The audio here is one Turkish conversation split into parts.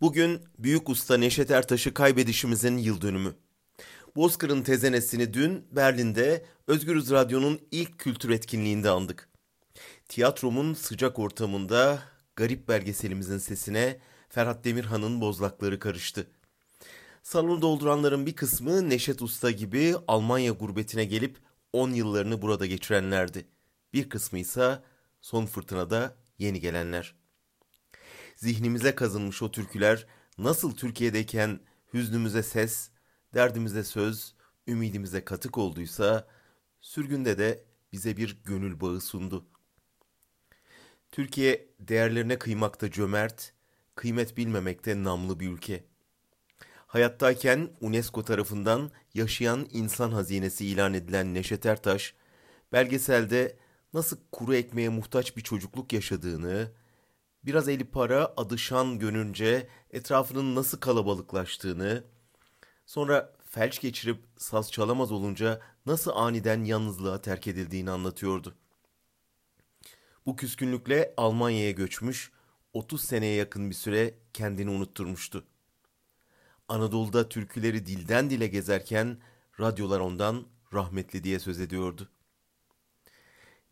Bugün büyük usta Neşet Ertaş'ı kaybedişimizin yıl dönümü. Bozkır'ın tezenesini dün Berlin'de Özgürüz Radyo'nun ilk kültür etkinliğinde andık. Tiyatromun sıcak ortamında garip belgeselimizin sesine Ferhat Demirhan'ın bozlakları karıştı. Salonu dolduranların bir kısmı Neşet Usta gibi Almanya gurbetine gelip 10 yıllarını burada geçirenlerdi. Bir kısmı ise son fırtınada yeni gelenler. Zihnimize kazınmış o türküler nasıl Türkiye'deyken hüznümüze ses, derdimize söz, ümidimize katık olduysa sürgünde de bize bir gönül bağı sundu. Türkiye değerlerine kıymakta cömert, kıymet bilmemekte namlı bir ülke. Hayattayken UNESCO tarafından yaşayan insan hazinesi ilan edilen Neşet Ertaş, belgeselde nasıl kuru ekmeğe muhtaç bir çocukluk yaşadığını, biraz eli para adı şan görünce etrafının nasıl kalabalıklaştığını, sonra felç geçirip saz çalamaz olunca nasıl aniden yalnızlığa terk edildiğini anlatıyordu. Bu küskünlükle Almanya'ya göçmüş, 30 seneye yakın bir süre kendini unutturmuştu. Anadolu'da türküleri dilden dile gezerken radyolar ondan rahmetli diye söz ediyordu.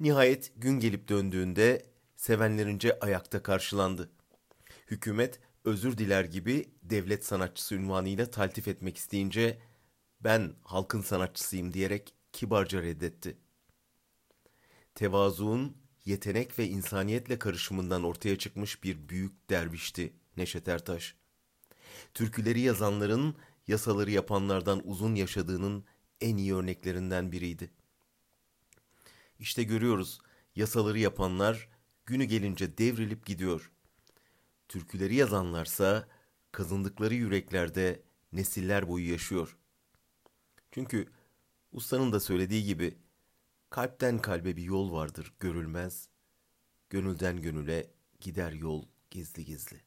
Nihayet gün gelip döndüğünde sevenlerince ayakta karşılandı. Hükümet özür diler gibi devlet sanatçısı ünvanıyla taltif etmek isteyince ben halkın sanatçısıyım diyerek kibarca reddetti. Tevazuun yetenek ve insaniyetle karışımından ortaya çıkmış bir büyük dervişti Neşet Ertaş. Türküleri yazanların yasaları yapanlardan uzun yaşadığının en iyi örneklerinden biriydi. İşte görüyoruz yasaları yapanlar günü gelince devrilip gidiyor. Türküleri yazanlarsa kazındıkları yüreklerde nesiller boyu yaşıyor. Çünkü ustanın da söylediği gibi kalpten kalbe bir yol vardır görülmez, gönülden gönüle gider yol gizli gizli.